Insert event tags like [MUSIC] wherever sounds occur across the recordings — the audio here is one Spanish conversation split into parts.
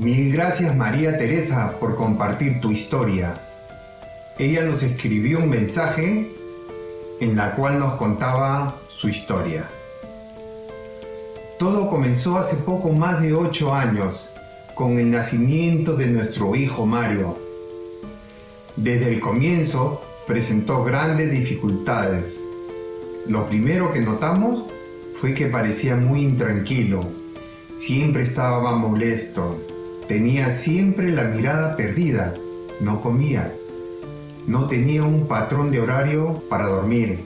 Mil gracias María Teresa por compartir tu historia. Ella nos escribió un mensaje en la cual nos contaba su historia. Todo comenzó hace poco más de ocho años con el nacimiento de nuestro hijo Mario. Desde el comienzo presentó grandes dificultades. Lo primero que notamos fue que parecía muy intranquilo, siempre estaba molesto, Tenía siempre la mirada perdida, no comía, no tenía un patrón de horario para dormir.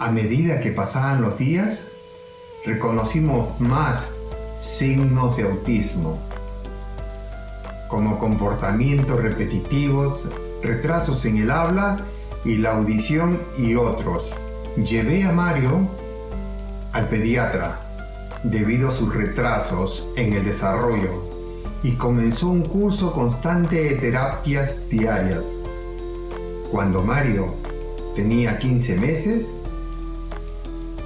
A medida que pasaban los días, reconocimos más signos de autismo, como comportamientos repetitivos, retrasos en el habla y la audición y otros. Llevé a Mario al pediatra debido a sus retrasos en el desarrollo y comenzó un curso constante de terapias diarias. Cuando Mario tenía 15 meses,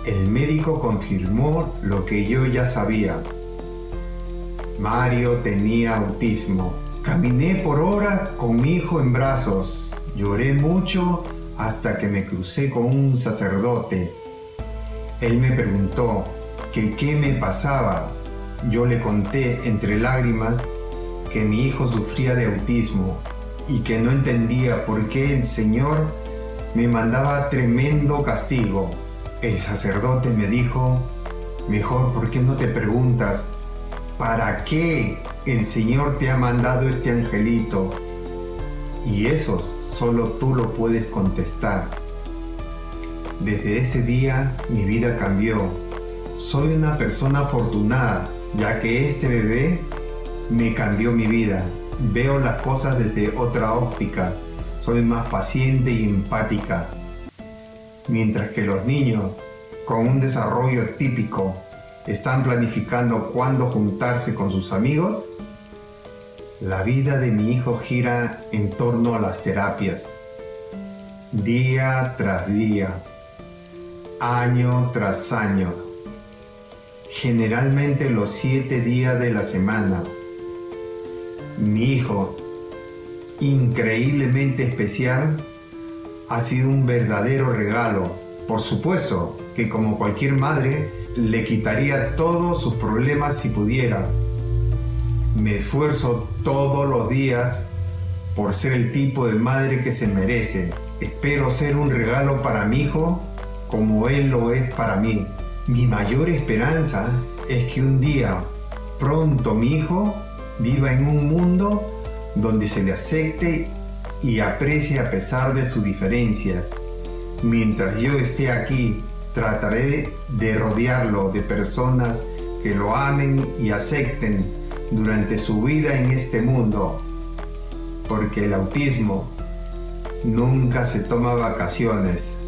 el médico confirmó lo que yo ya sabía. Mario tenía autismo. Caminé por horas con mi hijo en brazos. Lloré mucho hasta que me crucé con un sacerdote. Él me preguntó, que qué me pasaba. Yo le conté entre lágrimas que mi hijo sufría de autismo y que no entendía por qué el Señor me mandaba tremendo castigo. El sacerdote me dijo, mejor, ¿por qué no te preguntas para qué el Señor te ha mandado este angelito? Y eso solo tú lo puedes contestar. Desde ese día mi vida cambió soy una persona afortunada, ya que este bebé me cambió mi vida. Veo las cosas desde otra óptica. Soy más paciente y empática. Mientras que los niños, con un desarrollo típico, están planificando cuándo juntarse con sus amigos, la vida de mi hijo gira en torno a las terapias. Día tras día, año tras año generalmente los siete días de la semana. Mi hijo, increíblemente especial, ha sido un verdadero regalo. Por supuesto que como cualquier madre, le quitaría todos sus problemas si pudiera. Me esfuerzo todos los días por ser el tipo de madre que se merece. Espero ser un regalo para mi hijo como él lo es para mí. Mi mayor esperanza es que un día pronto mi hijo viva en un mundo donde se le acepte y aprecie a pesar de sus diferencias. Mientras yo esté aquí, trataré de rodearlo de personas que lo amen y acepten durante su vida en este mundo, porque el autismo nunca se toma vacaciones.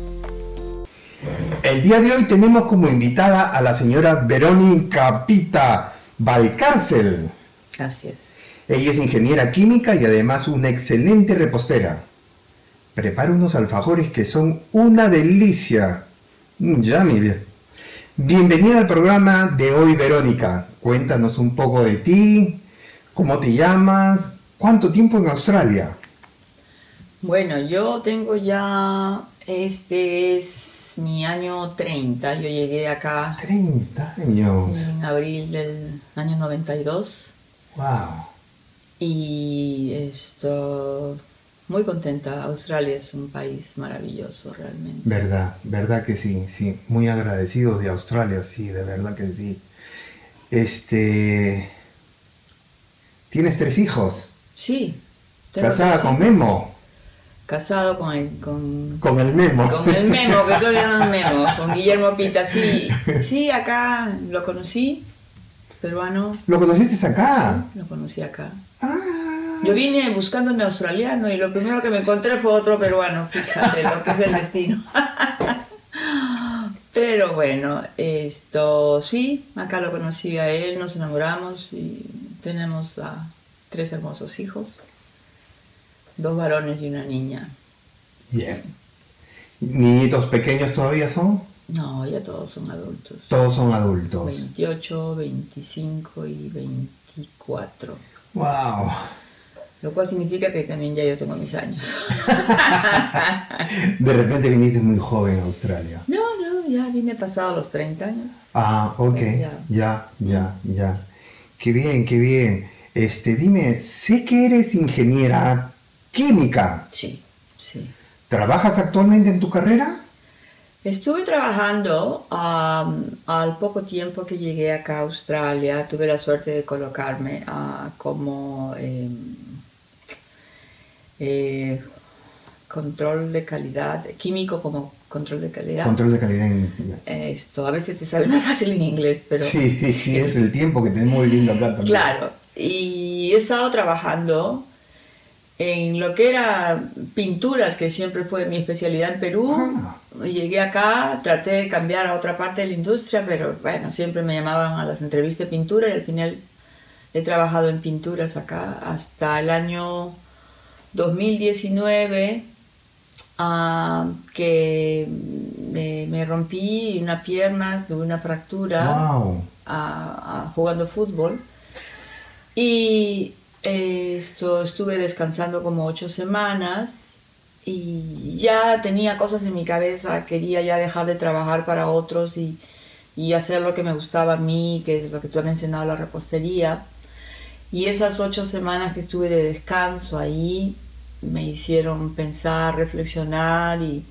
El día de hoy tenemos como invitada a la señora Verónica Pita Valcárcel. Así es. Ella es ingeniera química y además una excelente repostera. Prepara unos alfajores que son una delicia. Ya, mi bien. Bienvenida al programa de hoy, Verónica. Cuéntanos un poco de ti, cómo te llamas, cuánto tiempo en Australia. Bueno, yo tengo ya este es mi año 30. Yo llegué acá. 30 años. En abril del año 92. Wow. Y esto muy contenta. Australia es un país maravilloso realmente. Verdad, verdad que sí, sí. Muy agradecidos de Australia, sí, de verdad que sí. Este. ¿Tienes tres hijos? Sí. ¿Casada con Memo? Casado con el, con, con el Memo. Con el Memo, que todos llaman [LAUGHS] Memo, con Guillermo Pita. Sí, sí, acá lo conocí peruano. ¿Lo conociste acá? Lo conocí acá. Ah. Yo vine buscando un australiano y lo primero que me encontré fue otro peruano, fíjate lo que es el destino. [LAUGHS] Pero bueno, esto sí, acá lo conocí a él, nos enamoramos y tenemos a tres hermosos hijos, dos varones y una niña. Bien. ¿Niñitos pequeños todavía son? No, ya todos son adultos. Todos son adultos. 28, 25 y 24. ¡Wow! Lo cual significa que también ya yo tengo mis años. [LAUGHS] De repente viniste muy joven a Australia. No, no, ya vine pasado los 30 años. Ah, ok. Ya. Ya, ya, ya. Qué bien, qué bien. Este, dime, sé que eres ingeniera química. Sí, sí. ¿Trabajas actualmente en tu carrera? Estuve trabajando al poco tiempo que llegué acá a Australia. Tuve la suerte de colocarme ah, como em, eh, control de calidad, químico como control de calidad. Control de calidad en... Esto a veces te sale más fácil en inglés, pero Sí, sí, sí, [LAUGHS] es el tiempo que tenemos viviendo acá también. Claro, y he estado trabajando en lo que era pinturas, que siempre fue mi especialidad en Perú. Ah. Llegué acá, traté de cambiar a otra parte de la industria, pero bueno, siempre me llamaban a las entrevistas de pintura y al final he trabajado en pinturas acá hasta el año 2019, ah, que me, me rompí una pierna, tuve una fractura Wow. jugando fútbol. Y esto, estuve descansando como ocho semanas y ya tenía cosas en mi cabeza, quería ya dejar de trabajar para otros y, y hacer lo que me gustaba a mí, que es lo que tú has mencionado, la repostería. Y esas ocho semanas que estuve de descanso ahí me hicieron pensar, reflexionar y,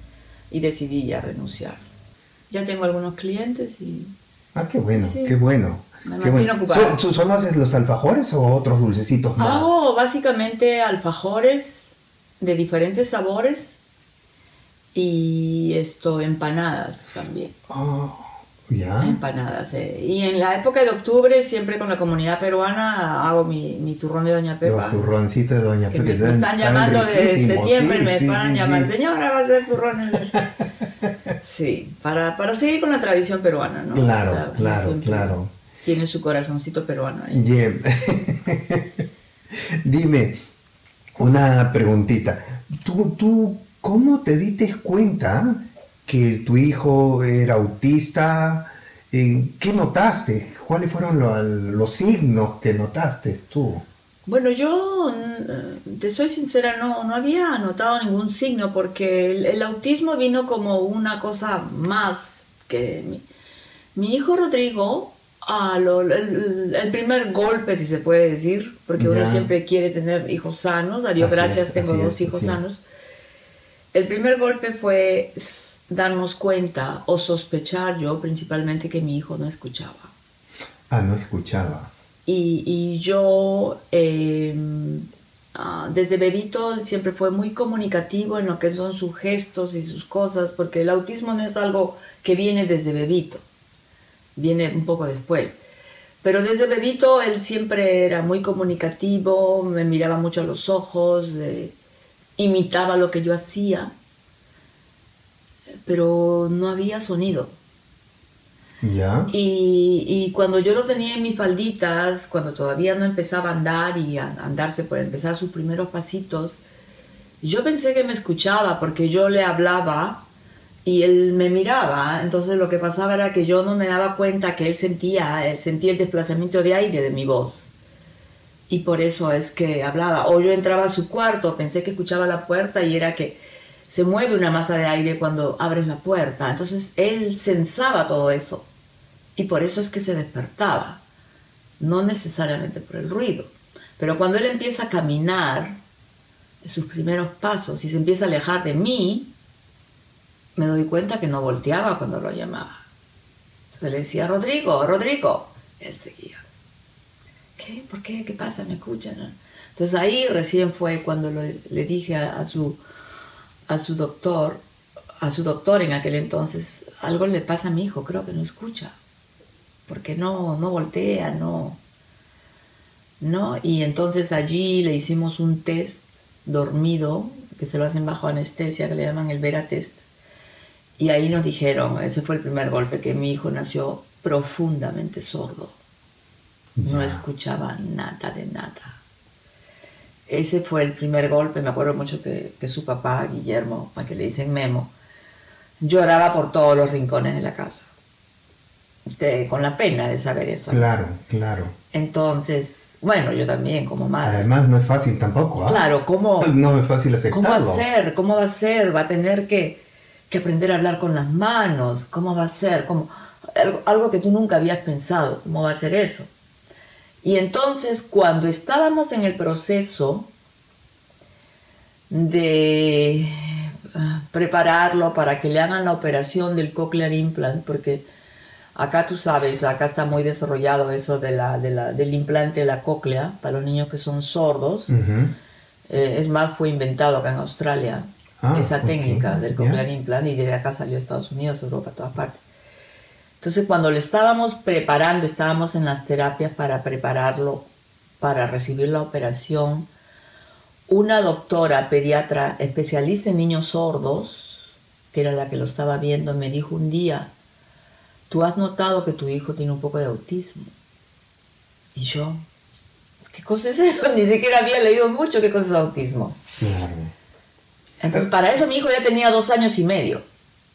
y decidí ya renunciar. Ya tengo algunos clientes y Ah, qué bueno, Sí. qué bueno. Me mantiene ocupada. ¿Son- ¿Solo haces los alfajores o otros dulcecitos más? Hago básicamente alfajores de diferentes sabores y esto, empanadas también. Oh, ya. Empanadas. eh. Y en la época de octubre, siempre con la comunidad peruana, hago mi, mi turrón de Doña Pepa. Los turroncitos de Doña Pepa. me, están llamando riquísimos, septiembre, sí, me sí, van a llamar, señora, va a hacer turrones. [LAUGHS] Sí, para, para seguir con la tradición peruana, ¿no? Claro, claro, siempre claro. Tiene su corazoncito peruano ahí. Bien. [LAUGHS] Dime, una preguntita. ¿Tú, ¿Tú cómo te diste cuenta que tu hijo era autista? ¿En ¿Qué notaste? ¿Cuáles fueron lo- los signos que notaste tú? Bueno, yo te soy sincera, no, no había notado ningún signo porque el, el autismo vino como una cosa más que mi, mi hijo Rodrigo, a lo- el, el primer golpe, si se puede decir, porque uno siempre quiere tener hijos sanos, a Dios gracias es, tengo dos es, hijos sanos. El primer golpe fue darnos cuenta o sospechar yo principalmente que mi hijo no escuchaba. Ah, no escuchaba. Y, y yo, eh, ah, desde bebito, siempre fue muy comunicativo en lo que son sus gestos y sus cosas, porque el autismo no es algo que viene desde bebito, viene un poco después. Pero desde bebito él siempre era muy comunicativo, me miraba mucho a los ojos, eh, imitaba lo que yo hacía, pero no había sonido. ¿Ya? Y, y cuando yo lo tenía en mis falditas, cuando todavía no empezaba a andar y a andarse por empezar sus primeros pasitos, yo pensé que me escuchaba porque yo le hablaba y él me miraba. Entonces lo que pasaba era que yo no me daba cuenta que él sentía, sentía el desplazamiento de aire de mi voz. Y por eso es que hablaba. O yo entraba a su cuarto, pensé que escuchaba la puerta y era que se mueve una masa de aire cuando abres la puerta. Entonces él sensaba todo eso. Y por eso es que se despertaba. No necesariamente por el ruido. Pero cuando él empieza a caminar, sus primeros pasos, y se empieza a alejar de mí, me doy cuenta que no volteaba cuando lo llamaba. Entonces le decía, Rodrigo, Rodrigo. Él seguía. ¿Qué? ¿Por qué? ¿Qué pasa? ¿Me escuchan? Entonces ahí recién fue cuando le dije a, a su, a su doctor, a su doctor en aquel entonces, algo le pasa a mi hijo, creo que no escucha. porque no, no voltea, no. ¿No? Y entonces allí le hicimos un test dormido, que se lo hacen bajo anestesia, que le llaman el Vera test. Y ahí nos dijeron, ese fue el primer golpe, que mi hijo nació profundamente sordo. No escuchaba nada de nada. Ese fue el primer golpe. Me acuerdo mucho que, que su papá, Guillermo, a que le dicen Memo, lloraba por todos los rincones de la casa. con la pena de saber eso. Claro, claro. Entonces, bueno, yo también como madre. Además no es fácil tampoco. ¿ah? Claro, ¿cómo? [LAUGHS] No es fácil aceptarlo. ¿Cómo va a ser? ¿Cómo va a ser? Va a tener que, que aprender a hablar con las manos. ¿Cómo va a ser? ¿Cómo? Algo, que tú nunca habías pensado. ¿Cómo va a ser eso? Y entonces, cuando estábamos en el proceso de ah, prepararlo para que le hagan la operación del cochlear implant, porque acá tú sabes, acá está muy desarrollado eso de la, del implante de la cóclea para los niños que son sordos. Eh, es más, fue inventado acá en Australia ah, esa técnica del cochlear implant y de acá salió a Estados Unidos, Europa, todas partes. Entonces cuando le estábamos preparando, estábamos en las terapias para prepararlo para recibir la operación, una doctora pediatra especialista en niños sordos, que era la que lo estaba viendo, me dijo un día, tú has notado que tu hijo tiene un poco de autismo. Y yo, ¿qué cosa es eso? [LAUGHS] Ni siquiera había leído mucho qué cosa es autismo. Entonces, para eso mi hijo ya tenía dos años y medio.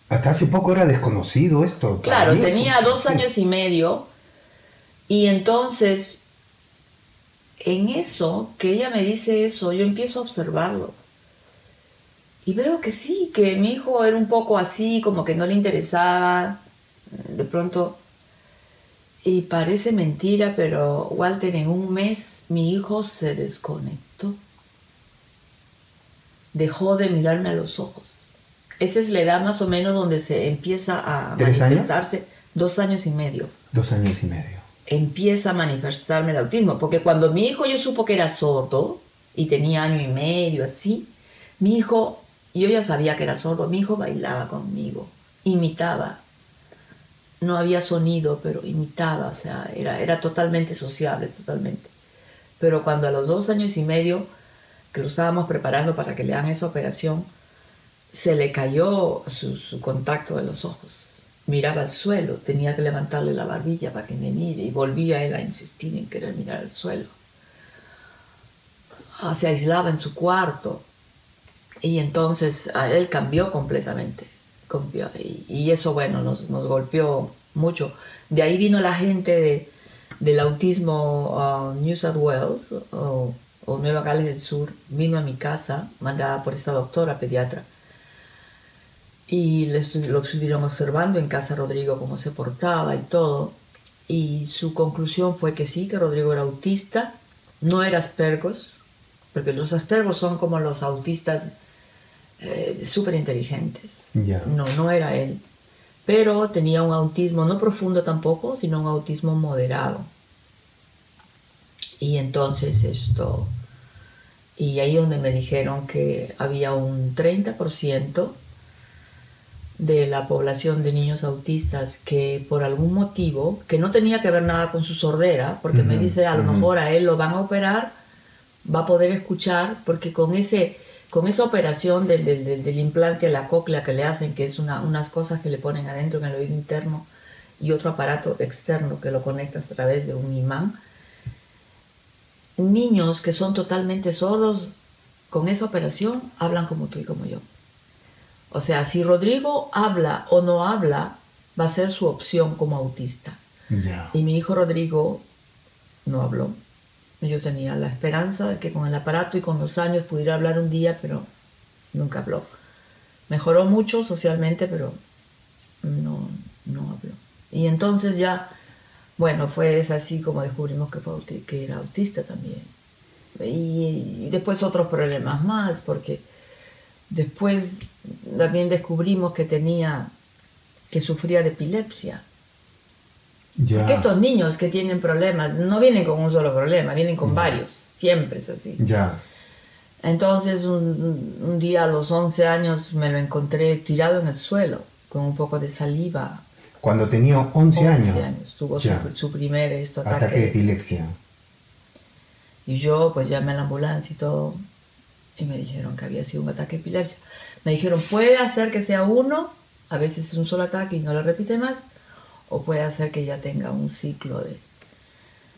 Hasta hace poco era desconocido esto. Claro, tenía dos años y medio y entonces en eso, que ella me dice eso, yo empiezo a observarlo. Y veo que sí, que mi hijo era un poco así, como que no le interesaba, de pronto. Y parece mentira, pero Walter, en un mes mi hijo se desconectó. Dejó de mirarme a los ojos. Esa es la edad más o menos donde se empieza a manifestarse. Dos años y medio. Dos años y medio. Empieza a manifestarme el autismo. Porque cuando mi hijo yo supo que era sordo y tenía año y medio, así, mi hijo, yo ya sabía que era sordo, mi hijo bailaba conmigo, imitaba. No había sonido, pero imitaba, o sea, era, era totalmente sociable, totalmente. Pero cuando a los dos años y medio que lo estábamos preparando para que le hagan esa operación, se le cayó su, contacto de los ojos. Miraba al suelo, tenía que levantarle la barbilla para que me mire y volvía él a insistir en querer mirar al suelo. Ah, se aislaba en su cuarto y entonces a él cambió completamente. Y, eso, bueno, nos, golpeó mucho. De ahí vino la gente del autismo uh, New South Wales o, o Nueva Gales del Sur, vino a mi casa, mandada por esta doctora pediatra y lo estuvieron observando en casa Rodrigo cómo se portaba y todo. Y su conclusión fue que sí, que Rodrigo era autista, no era aspergos, porque los aspergos son como los autistas eh, súper inteligentes. No, no era él. Pero tenía un autismo no profundo tampoco, sino un autismo moderado. Y entonces esto, y ahí donde me dijeron que había un 30% de la población de niños autistas que por algún motivo, que no tenía que ver nada con su sordera, porque me dice a lo mejor a él lo van a operar, va a poder escuchar, porque con, ese, con esa operación del, del, implante a la cóclea que le hacen, que es una, unas cosas que le ponen adentro en el oído interno y otro aparato externo que lo conecta a través de un imán, niños que son totalmente sordos, con esa operación hablan como tú y como yo. O sea, si Rodrigo habla o no habla, va a ser su opción como autista. Y mi hijo Rodrigo no habló. Yo tenía la esperanza de que con el aparato y con los años pudiera hablar un día, pero nunca habló. Mejoró mucho socialmente, pero no, no habló. Y entonces ya, bueno, fue así como descubrimos que, fue, que era autista también. y después otros problemas más, porque después también descubrimos que tenía, que sufría de epilepsia. Porque estos niños que tienen problemas no vienen con un solo problema, vienen con varios, siempre es así. Ya. Entonces un, día a los 11 años me lo encontré tirado en el suelo, con un poco de saliva Cuando tenía 11, años. Tuvo su, su primer esto, ataque. Ataque de epilepsia. Y yo pues llamé a la ambulancia y todo. Y me dijeron que había sido un ataque de epilepsia. Me dijeron, puede hacer que sea uno, a veces es un solo ataque y no lo repite más, o puede hacer que ya tenga un ciclo de...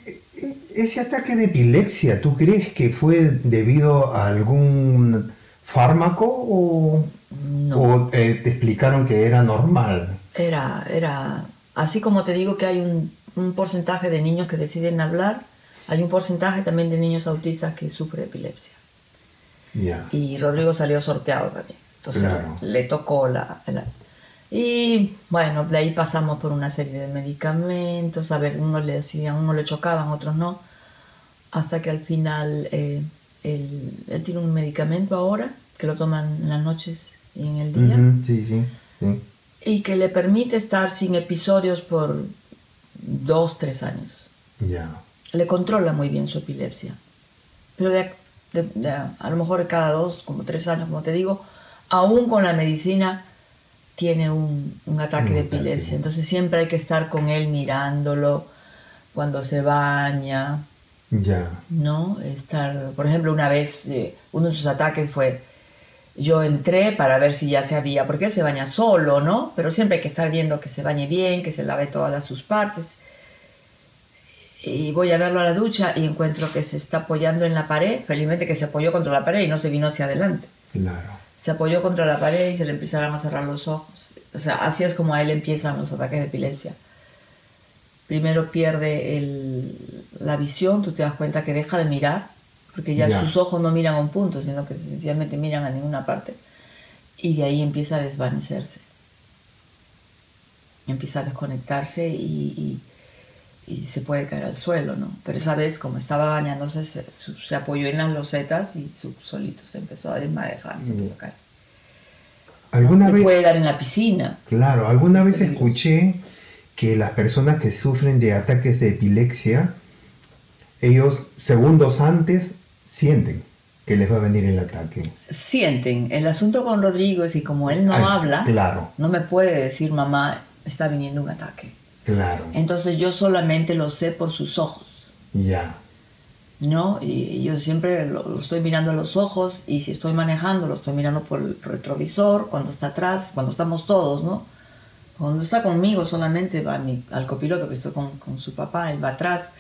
E- Ese ataque de epilepsia, ¿tú crees que fue debido a algún fármaco o, No. o, eh, te explicaron que era normal? Era, era, así como te digo que hay un, un porcentaje de niños que deciden hablar, hay un porcentaje también de niños autistas que sufren epilepsia. Y Rodrigo salió sorteado también. Entonces Claro. le tocó la, la- Y bueno, de ahí pasamos por una serie de medicamentos. A ver, unos le decían, unos le chocaban, otros no. Hasta que al final eh, él, él tiene un medicamento ahora que lo toman en las noches y en el día. Sí, sí, sí. Y que le permite estar sin episodios por dos, tres años Ya. le controla muy bien su epilepsia. Pero de, de- de- a lo mejor cada dos, como tres años, como te digo, aún con la medicina tiene un, un ataque Un de ataque. epilepsia. Entonces siempre hay que estar con él mirándolo cuando se baña, Ya. ¿no? Estar, por ejemplo, una vez, eh, uno de sus ataques fue, yo entré para ver si ya se había, porque él se baña solo, ¿no? Pero siempre hay que estar viendo que se bañe bien, que se lave todas las- sus partes. Y voy a verlo a la ducha y encuentro que se está apoyando en la pared, felizmente que se apoyó contra la pared y no se vino hacia adelante. Claro. Se apoyó contra la pared y se le empezaron a cerrar los ojos. O sea, así es como a él empiezan los ataques de epilepsia. Primero pierde el- la visión, tú te das cuenta que deja de mirar, porque ya, Ya. sus ojos no miran a un punto, sino que sencillamente miran a ninguna parte. Y de ahí empieza a desvanecerse. Empieza a desconectarse y, y- y se puede caer al suelo, ¿no? Pero esa vez, como estaba bañándose, se, se apoyó en las losetas y su, solito se empezó a desmadejar, se empezó a caer. ¿Alguna Le vez, puede dar en la piscina. claro, alguna vez escuché que las personas que sufren de ataques de epilepsia, ellos segundos antes sienten que les va a venir el ataque. Sienten. El asunto con Rodrigo es que como él no habla, claro. no me puede decir, mamá, está viniendo un ataque. Claro. Entonces yo solamente lo sé por sus ojos, Ya. ¿no? Y yo siempre lo, lo estoy mirando a los ojos y si estoy manejando, lo estoy mirando por el retrovisor, cuando está atrás, cuando estamos todos, ¿no? Cuando está conmigo solamente va mi- al copiloto, que estoy con, con su papá, él va atrás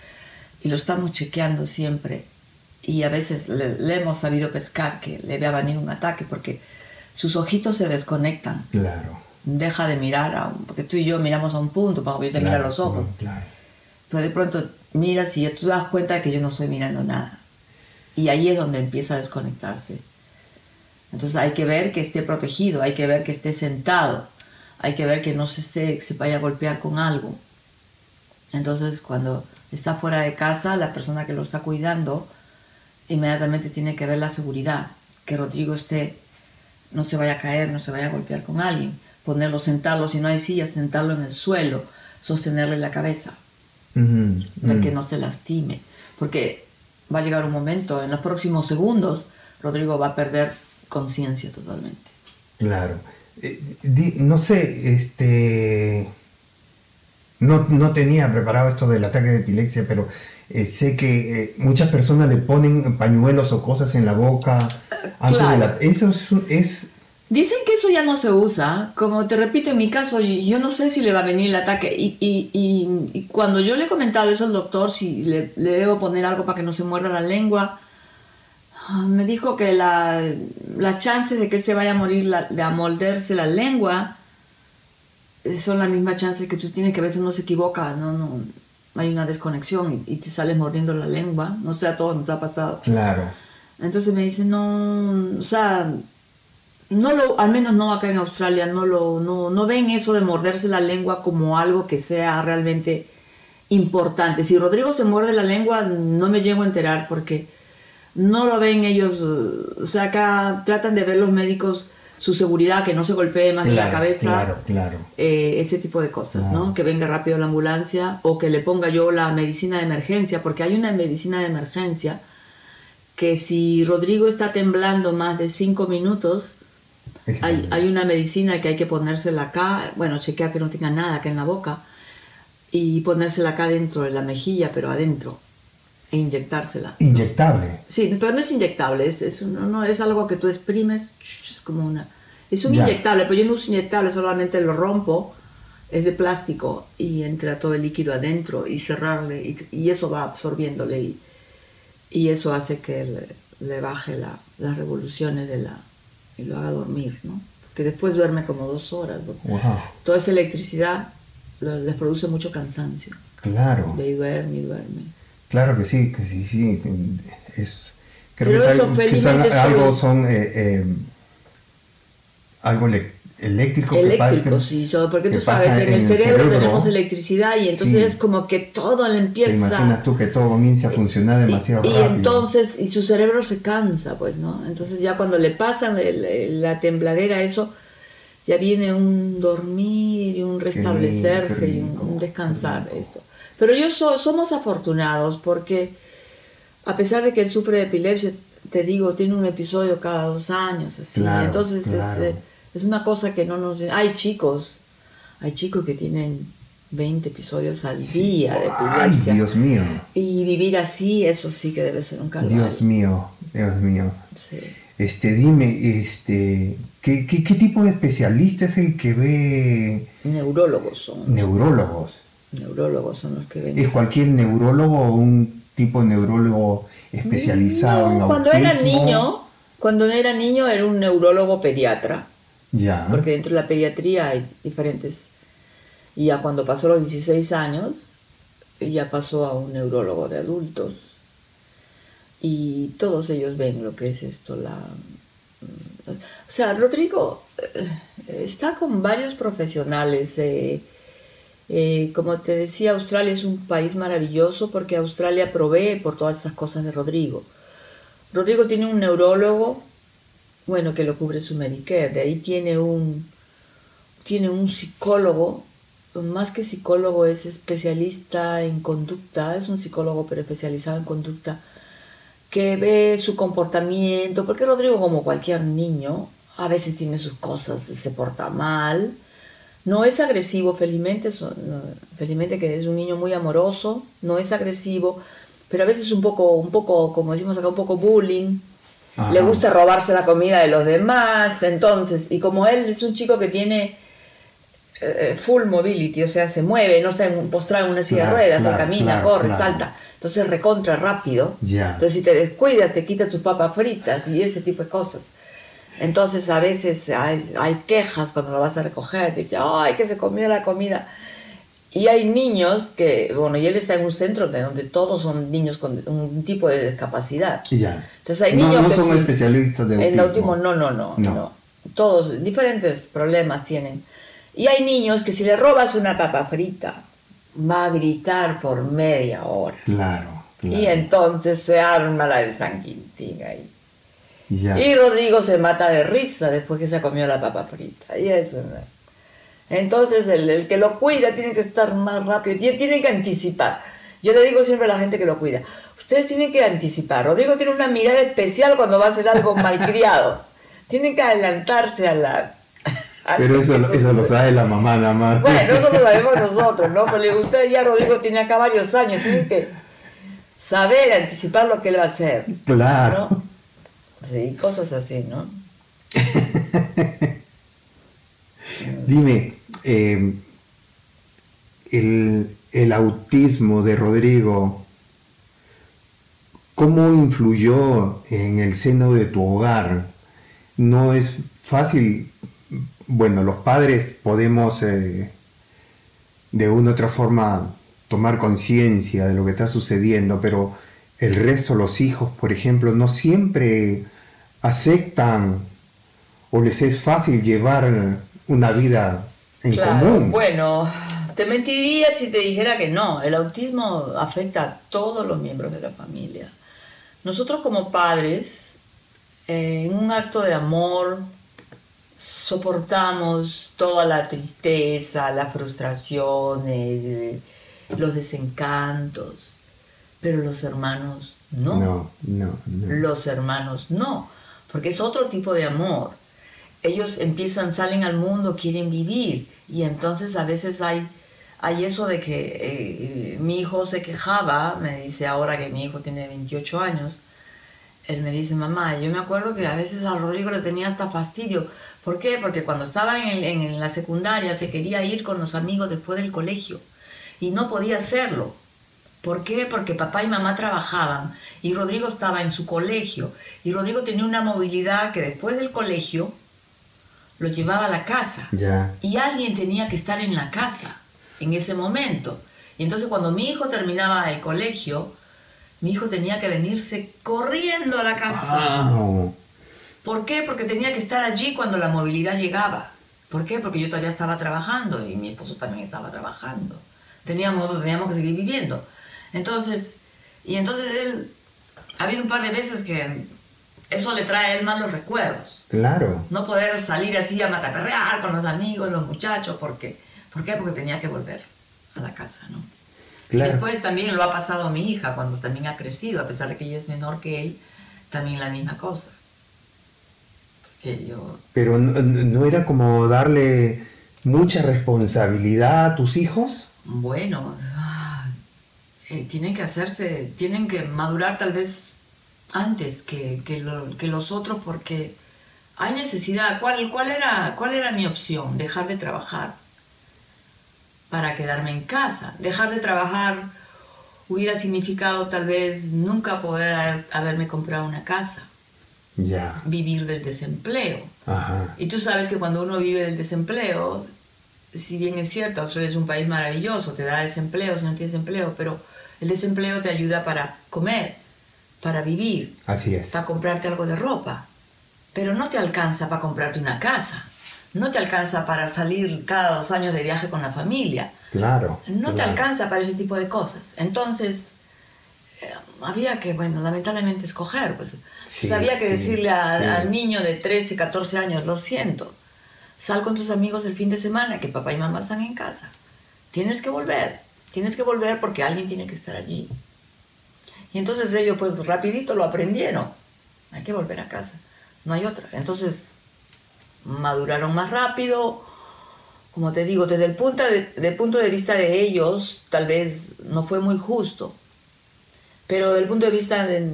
y lo estamos chequeando siempre. Y a veces le, le hemos sabido pescar que le va a venir un ataque porque sus ojitos se desconectan. Claro. Deja de mirar, a un- porque tú y yo miramos a un punto, para yo te miro a Claro, los ojos. Claro. Pero de pronto miras y tú das cuenta de que yo no estoy mirando nada. Y ahí es donde empieza a desconectarse. Entonces hay que ver que esté protegido, hay que ver que esté sentado, hay que ver que no se, esté, se vaya a golpear con algo. Entonces cuando está fuera de casa, la persona que lo está cuidando inmediatamente tiene que ver la seguridad, que Rodrigo esté, no se vaya a caer, no se vaya a golpear con alguien, ponerlo, sentarlo, si no hay silla, sentarlo en el suelo, sostenerle la cabeza ver mm. que no se lastime. Porque va a llegar un momento, en los próximos segundos, Rodrigo va a perder conciencia totalmente. Claro. Eh, di- no sé, este... No, no tenía preparado esto del ataque de epilepsia, pero eh, sé que eh, muchas personas le ponen pañuelos o cosas en la boca antes claro. de la... Eso es, es- Dicen que eso ya no se usa. Como te repito, en mi caso, yo no sé si le va a venir el ataque. Y, y- y- y cuando yo le he comentado eso al doctor, si le, le debo poner algo para que no se muerda la lengua, me dijo que la, las chances de que se vaya a morir la- de amolderse la lengua son las mismas chances que tú tienes, que a veces uno se equivoca, no, no, hay una desconexión y, y te sales mordiendo la lengua. No sé, a todos nos ha pasado. Claro. Entonces me dice, no, o sea, no lo, al menos no acá en Australia, no lo, no, no ven eso de morderse la lengua como algo que sea realmente importante. Si Rodrigo se muerde la lengua, no me llego a enterar porque no lo ven ellos, o sea, acá tratan de ver los médicos su seguridad, que no se golpee más en la Claro, cabeza Claro, claro. eh, ese tipo de cosas, Claro. ¿no? Que venga rápido la ambulancia o que le ponga yo la medicina de emergencia, porque hay una medicina de emergencia que si Rodrigo está temblando más de cinco minutos, Hay, hay, una medicina que hay que ponérsela acá, bueno, chequear que no tenga nada acá en la boca y ponérsela acá dentro de la mejilla, pero adentro, e inyectársela. ¿Inyectable? Sí, pero no es inyectable, es, es, no, es algo que tú exprimes, es como una... Es un inyectable, pero yo no uso inyectable, solamente lo rompo, es de plástico y entra todo el líquido adentro y cerrarle y, eso va absorbiéndole y, y eso hace que le, baje la, las revoluciones de la, y lo haga dormir, ¿no? Que después duerme como dos horas. Toda esa electricidad les produce mucho cansancio. Claro. Y duerme y duerme. Claro que sí, que sí, sí. Es, creo que, eso, que algo son... Eh, eh, algo eléctrico. Eléctrico, sí, porque tú sabes, en, el, cerebro, tenemos electricidad y entonces es como que todo le empieza... Te imaginas tú que todo comienza a funcionar demasiado y, rápido. Y entonces, y su cerebro se cansa, pues, ¿no? Entonces ya cuando le pasa la tembladera, eso, ya viene un dormir y un restablecerse y un, descansar esto. Pero yo somos afortunados porque a pesar de que él sufre de epilepsia, te digo, tiene un episodio cada dos años, así. Entonces es, una cosa que no nos... Hay chicos, hay chicos que tienen 20 episodios al día de epilepsia. Ay, Dios mío. Y vivir así, eso sí que debe ser un calvario. Dios mío, Dios mío. Este, dime, este, ¿qué, ¿qué, tipo de especialista es el que ve? Neurólogos son. Neurólogos. Neurólogos son los que ven. ¿Es cualquier neurólogo o un tipo de neurólogo especializado en cuando era niño, cuando era niño era un neurólogo pediatra. Ya. Porque dentro de la pediatría hay diferentes. Y ya cuando pasó los 16 años, ya pasó a un neurólogo de adultos. Y todos ellos ven lo que es esto, la... O sea, Rodrigo eh, está con varios profesionales. Eh, eh, como te decía, Australia es un país maravilloso porque Australia provee por todas esas cosas de Rodrigo. Rodrigo tiene un neurólogo, bueno, que lo cubre su Medicare, de ahí tiene un, tiene un psicólogo, más que psicólogo es especialista en conducta, es un psicólogo pero especializado en conducta, que ve su comportamiento, porque Rodrigo como cualquier niño, a veces tiene sus cosas, se porta mal, no es agresivo, felizmente, felizmente que es un niño muy amoroso, no es agresivo, pero a veces un poco, un poco, como decimos acá, un poco bullying. Le gusta robarse la comida de los demás, entonces, y como él es un chico que tiene eh, full mobility, o sea, se mueve, no está en, postrado en una silla de ruedas, se camina, corre, salta, entonces recontra rápido. Entonces, si te descuidas, te quita tus papas fritas y ese tipo de cosas. Entonces a veces hay, quejas cuando lo vas a recoger, dice, ay, que se comió la comida. Y hay niños que, bueno, y él está en un centro de donde todos son niños con un tipo de discapacidad. Ya. Entonces hay niños no, no son especialistas de autismo. En autismo no, no, no, no, Todos diferentes problemas tienen. Y hay niños que si le robas una papa frita, va a gritar por media hora. Claro. claro. Y entonces se arma la de San Quintín ahí. Y Rodrigo se mata de risa después que se comió la papa frita. Y eso. Entonces el, que lo cuida tiene que estar más rápido, tiene, que anticipar. Yo le digo siempre a la gente que lo cuida, ustedes tienen que anticipar. Rodrigo tiene una mirada especial cuando va a hacer algo [LAUGHS] malcriado. tienen que adelantarse a la... Pero eso, eso lo sabe la mamá nada más. Bueno, eso lo [LAUGHS] sabemos nosotros, ¿no? Pero usted ya Rodrigo tiene acá varios años, tienen que saber anticipar lo que él va a hacer. Claro. Sí, cosas así, ¿no? [LAUGHS] Dime, em, el, autismo de Rodrigo, ¿cómo influyó en el seno de tu hogar? No es fácil, bueno, los padres podemos eh, de una u otra forma tomar conciencia de lo que está sucediendo, pero el resto, los hijos, por ejemplo, no siempre aceptan o les es fácil llevar una vida en común. Bueno, te mentiría si te dijera que no. El autismo afecta a todos los miembros de la familia. Nosotros como padres, eh, en un acto de amor, soportamos toda la tristeza, la frustración, los desencantos pero los hermanos no. No, no, Los hermanos no, porque es otro tipo de amor. Ellos empiezan, salen al mundo, quieren vivir. Y entonces a veces hay, hay eso de que eh, mi hijo se quejaba, me dice ahora que mi hijo tiene 28 años, él me dice, mamá, yo me acuerdo que a veces a Rodrigo le tenía hasta fastidio. ¿Por qué? Porque cuando estaba en, en la secundaria se quería ir con los amigos después del colegio y no podía hacerlo. ¿Por qué? Porque papá y mamá trabajaban y Rodrigo estaba en su colegio y Rodrigo tenía una movilidad que después del colegio lo llevaba a la casa. Y alguien tenía que estar en la casa en ese momento. Y entonces cuando mi hijo terminaba el colegio, mi hijo tenía que venirse corriendo a la casa. ¿Por qué? Porque tenía que estar allí cuando la movilidad llegaba. ¿Por qué? Porque yo todavía estaba trabajando y mi esposo también estaba trabajando. Teníamos, teníamos que seguir viviendo. Entonces, y entonces él, ha habido un par de veces que eso le trae a él malos recuerdos. Claro. No poder salir así a mataperrear con los amigos, los muchachos, porque, ¿por qué? Porque tenía que volver a la casa, ¿no? Y después también lo ha pasado a mi hija cuando también ha crecido, a pesar de que ella es menor que él, también la misma cosa. yo... Pero no era como darle mucha responsabilidad a tus hijos. Bueno, eh, tienen que hacerse, tienen que madurar tal vez antes que, que, los otros porque hay necesidad. ¿Cuál, cuál, era, ¿Cuál era mi opción? Dejar de trabajar para quedarme en casa. Dejar de trabajar hubiera significado tal vez nunca poder haberme comprado una casa. Ya. Vivir del desempleo. Y tú sabes que cuando uno vive del desempleo, si bien es cierto, Australia es un país maravilloso, te da desempleo si no tienes empleo, pero el desempleo te ayuda para comer, para vivir, Así es. para comprarte algo de ropa, pero no te alcanza para comprarte una casa, no te alcanza para salir cada dos años de viaje con la familia. Claro. No te alcanza para ese tipo de cosas. Entonces, eh, había que, bueno, lamentablemente escoger, pues. había que decirle al niño de 13, 14 años, lo siento, sal con tus amigos el fin de semana, que papá y mamá están en casa. Tienes que volver. Tienes que volver porque alguien tiene que estar allí. Y entonces ellos pues rapidito lo aprendieron. Hay que volver a casa. No hay otra. Entonces maduraron más rápido. Como te digo, desde el punto de, punto de vista de ellos, tal vez no fue muy justo. Pero desde el punto de vista, de,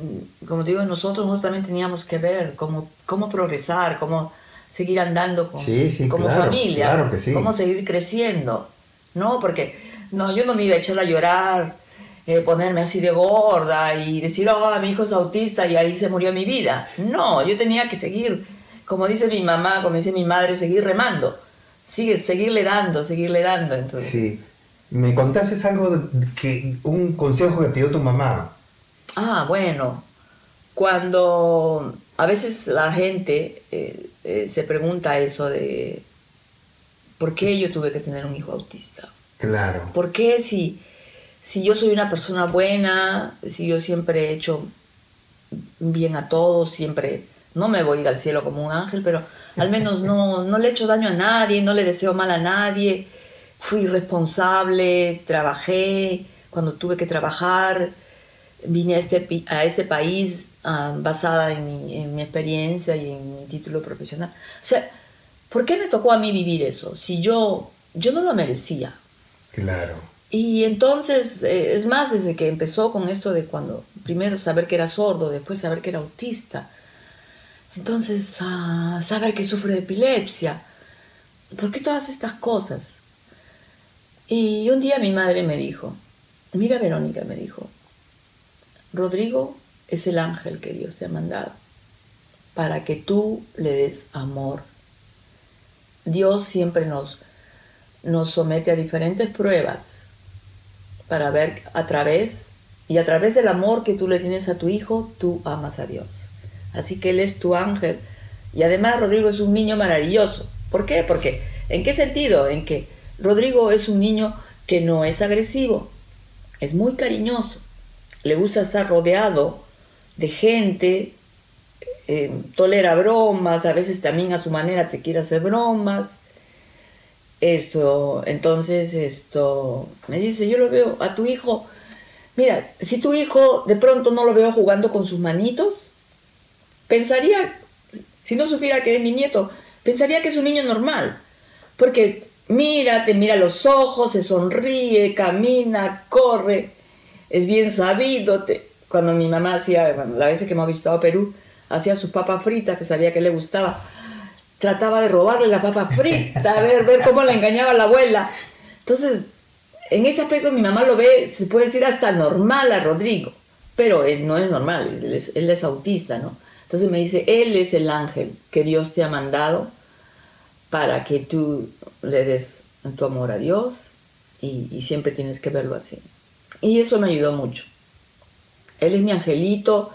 como te digo, nosotros, nosotros también teníamos que ver cómo, cómo progresar, cómo seguir andando con, como familia, cómo seguir creciendo. ¿no? Porque no, yo no me iba a echar a llorar, eh, ponerme así de gorda y decir, oh, mi hijo es autista y ahí se murió mi vida. No, yo tenía que seguir, como dice mi mamá, como dice mi madre, seguir remando. Sigue, seguirle dando, seguirle dando. Entonces. Sí. Me contaste algo que un consejo que te dio tu mamá. Ah, bueno. Cuando a veces la gente eh, eh, se pregunta eso de ¿Por qué yo tuve que tener un hijo autista? Claro. ¿Por qué si, si yo soy una persona buena, si yo siempre he hecho bien a todos, siempre, no me voy a ir al cielo como un ángel, pero al menos no, no le he hecho daño a nadie, no le deseo mal a nadie, fui responsable, trabajé cuando tuve que trabajar, vine a este, a este país ah, basada en mi, en mi experiencia y en mi título profesional. O sea, ¿Por qué me tocó a mí vivir eso? Si yo, yo no lo merecía. Claro. Y entonces, eh, es más, desde que empezó con esto de cuando, primero saber que era sordo, después saber que era autista, entonces ah, saber que sufre de epilepsia, ¿por qué todas estas cosas? Y un día mi madre me dijo, mira Verónica, me dijo, Rodrigo es el ángel que Dios te ha mandado para que tú le des amor Dios siempre nos, nos somete a diferentes pruebas para ver a través, y a través del amor que tú le tienes a tu hijo, tú amas a Dios. Así que Él es tu ángel. Y además Rodrigo es un niño maravilloso. ¿Por qué? Porque, ¿en qué sentido? En que Rodrigo es un niño que no es agresivo, es muy cariñoso, le gusta estar rodeado de gente eh, tolera bromas, a veces también a su manera te quiere hacer bromas. Esto, entonces, esto, me dice, yo lo veo a tu hijo, mira, si tu hijo de pronto no lo veo jugando con sus manitos, pensaría, si no supiera que es mi nieto, pensaría que es un niño normal, porque mira, te mira los ojos, se sonríe, camina, corre, es bien sabido. Cuando mi mamá hacía, bueno, las veces que hemos visitado Perú, hacía sus papas fritas, que sabía que le gustaba, trataba de robarle la papa frita, a ver, ver cómo la engañaba la abuela. Entonces, en ese aspecto mi mamá lo ve, se puede decir hasta normal a Rodrigo, pero él no es normal, él es, él es autista, ¿no? Entonces me dice, él es el ángel que Dios te ha mandado para que tú le des tu amor a Dios y, siempre tienes que verlo así. Y eso me ayudó mucho. Él es mi angelito,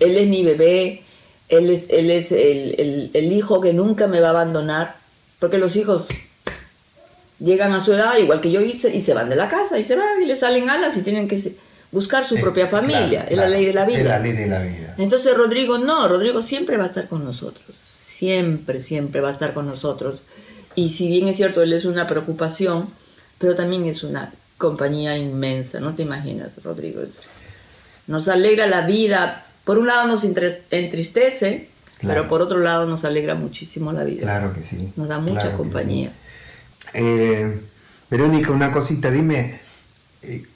él es mi bebé, él es, él es el, el, hijo que nunca me va a abandonar, porque los hijos llegan a su edad, igual que yo hice, y se van de la casa, y se van, y le salen alas, y tienen que buscar su propia familia, es la ley de la vida. Es la ley de la vida. Entonces Rodrigo no, Rodrigo siempre va a estar con nosotros, siempre, siempre va a estar con nosotros. Y si bien es cierto, él es una preocupación, pero también es una compañía inmensa, no te imaginas, Rodrigo. nos alegra la vida, por un lado nos entristece, pero por otro lado nos alegra muchísimo la vida. Claro que sí. Nos da mucha compañía. Eh, Verónica, una cosita, dime, eh,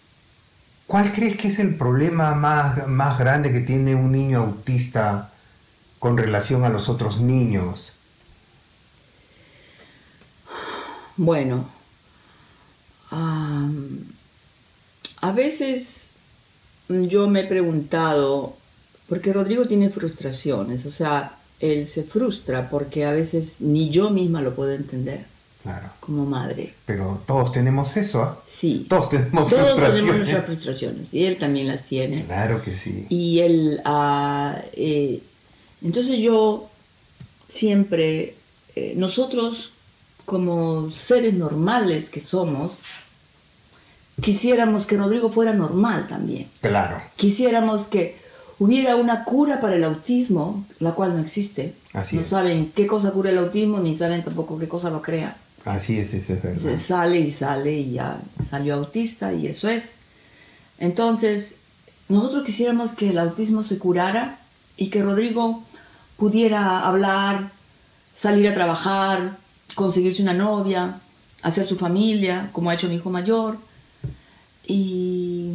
¿cuál crees que es el problema más, más grande que tiene un niño autista con relación a los otros niños? Bueno, a veces yo me he preguntado, porque Rodrigo tiene frustraciones, o sea, él se frustra porque a veces ni yo misma lo puedo entender. Claro. Como madre. Pero todos tenemos eso, ¿ah? Sí. Todos tenemos todos tenemos nuestras frustraciones y él también las tiene. Claro que sí. Y él, ah, eh, entonces yo siempre, eh, nosotros como seres normales que somos, quisiéramos que Rodrigo fuera normal también. Claro. Quisiéramos que hubiera una cura para el autismo, la cual no existe. Así no saben qué cosa cura el autismo, ni saben tampoco qué cosa lo crea. Así es, eso es verdad. Se sale y sale y ya salió autista y eso es. Entonces, nosotros quisiéramos que el autismo se curara y que Rodrigo pudiera hablar, salir a trabajar, conseguirse una novia, hacer su familia, como ha hecho mi hijo mayor, y,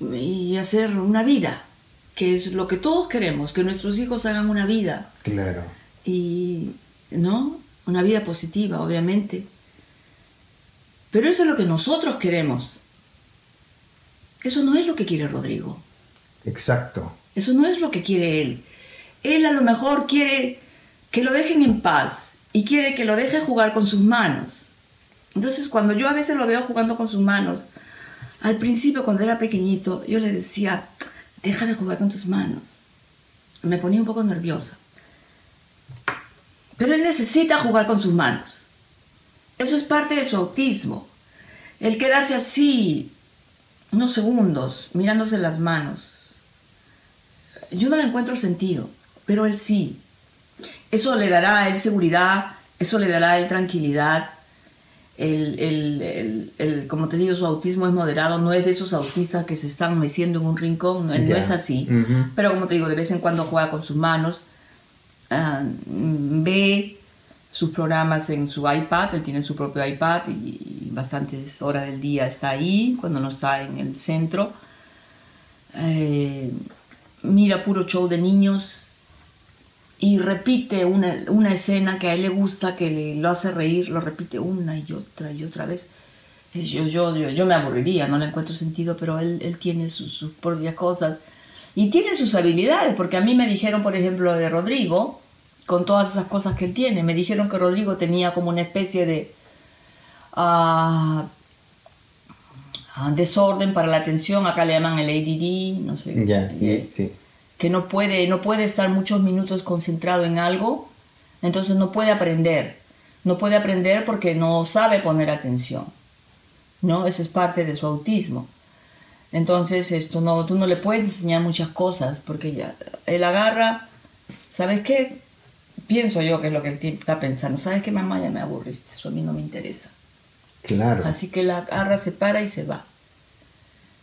y hacer una vida, que es lo que todos queremos, que nuestros hijos hagan una vida. Claro. Y, ¿no? Una vida positiva, obviamente. Pero eso es lo que nosotros queremos. Eso no es lo que quiere Rodrigo. Exacto. Eso no es lo que quiere él. Él a lo mejor quiere que lo dejen en paz, y quiere que lo deje jugar con sus manos. Entonces cuando yo a veces lo veo jugando con sus manos, al principio cuando era pequeñito, yo le decía, deja de jugar con tus manos. Me ponía un poco nerviosa. Pero él necesita jugar con sus manos. Eso es parte de su autismo. El quedarse así unos segundos mirándose las manos. Yo no le encuentro sentido, pero él sí. Eso le dará a él seguridad, eso le dará a él tranquilidad. El, como te digo, su autismo es moderado, no es de esos autistas que se están meciendo en un rincón, no, es así. Pero como te digo, de vez en cuando juega con sus manos, ah, ve sus programas en su iPad, él tiene su propio iPad y, bastantes horas del día está ahí, cuando no está en el centro. Eh, mira puro show de niños, y repite una, una, escena que a él le gusta, que le, lo hace reír, lo repite una y otra y otra vez. Yo, yo, yo, yo me aburriría, no le encuentro sentido, pero él, él tiene sus, sus, propias cosas y tiene sus habilidades, porque a mí me dijeron, por ejemplo, de Rodrigo, con todas esas cosas que él tiene, me dijeron que Rodrigo tenía como una especie de uh, desorden para la atención, acá le llaman el ADD, no sé. Ya, sí, sí que no puede, no puede estar muchos minutos concentrado en algo, entonces no puede aprender. No puede aprender porque no sabe poner atención. ¿No? Eso es parte de su autismo. Entonces, esto no, tú no le puedes enseñar muchas cosas porque ya, él agarra, ¿sabes qué? Pienso yo que es lo que él está pensando. ¿Sabes qué, mamá? Ya me aburriste, eso a mí no me interesa. Claro. Así que la agarra, se para y se va.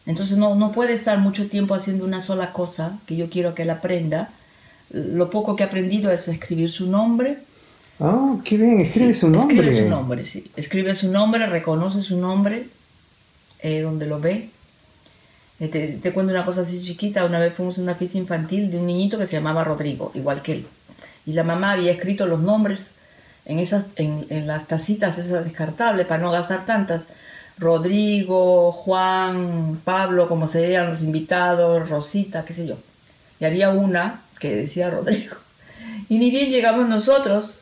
Entonces no, no puede estar mucho tiempo haciendo una sola cosa que yo quiero que él aprenda. Lo poco que ha aprendido es escribir su nombre, Oh, qué bien, escribe su nombre. Escribe su nombre, sí. Escribe su nombre, reconoce su nombre eh, donde lo ve. Eh, te, te cuento una cosa así chiquita. Una vez fuimos a una fiesta infantil de un niñito que se llamaba Rodrigo, igual que él. Y la mamá había escrito los nombres en, esas, en, en las tacitas esas descartables para no gastar tantas. Rodrigo, Juan, Pablo, como se llaman los invitados, Rosita, qué sé yo. Y había una que decía Rodrigo. Y ni bien llegamos nosotros,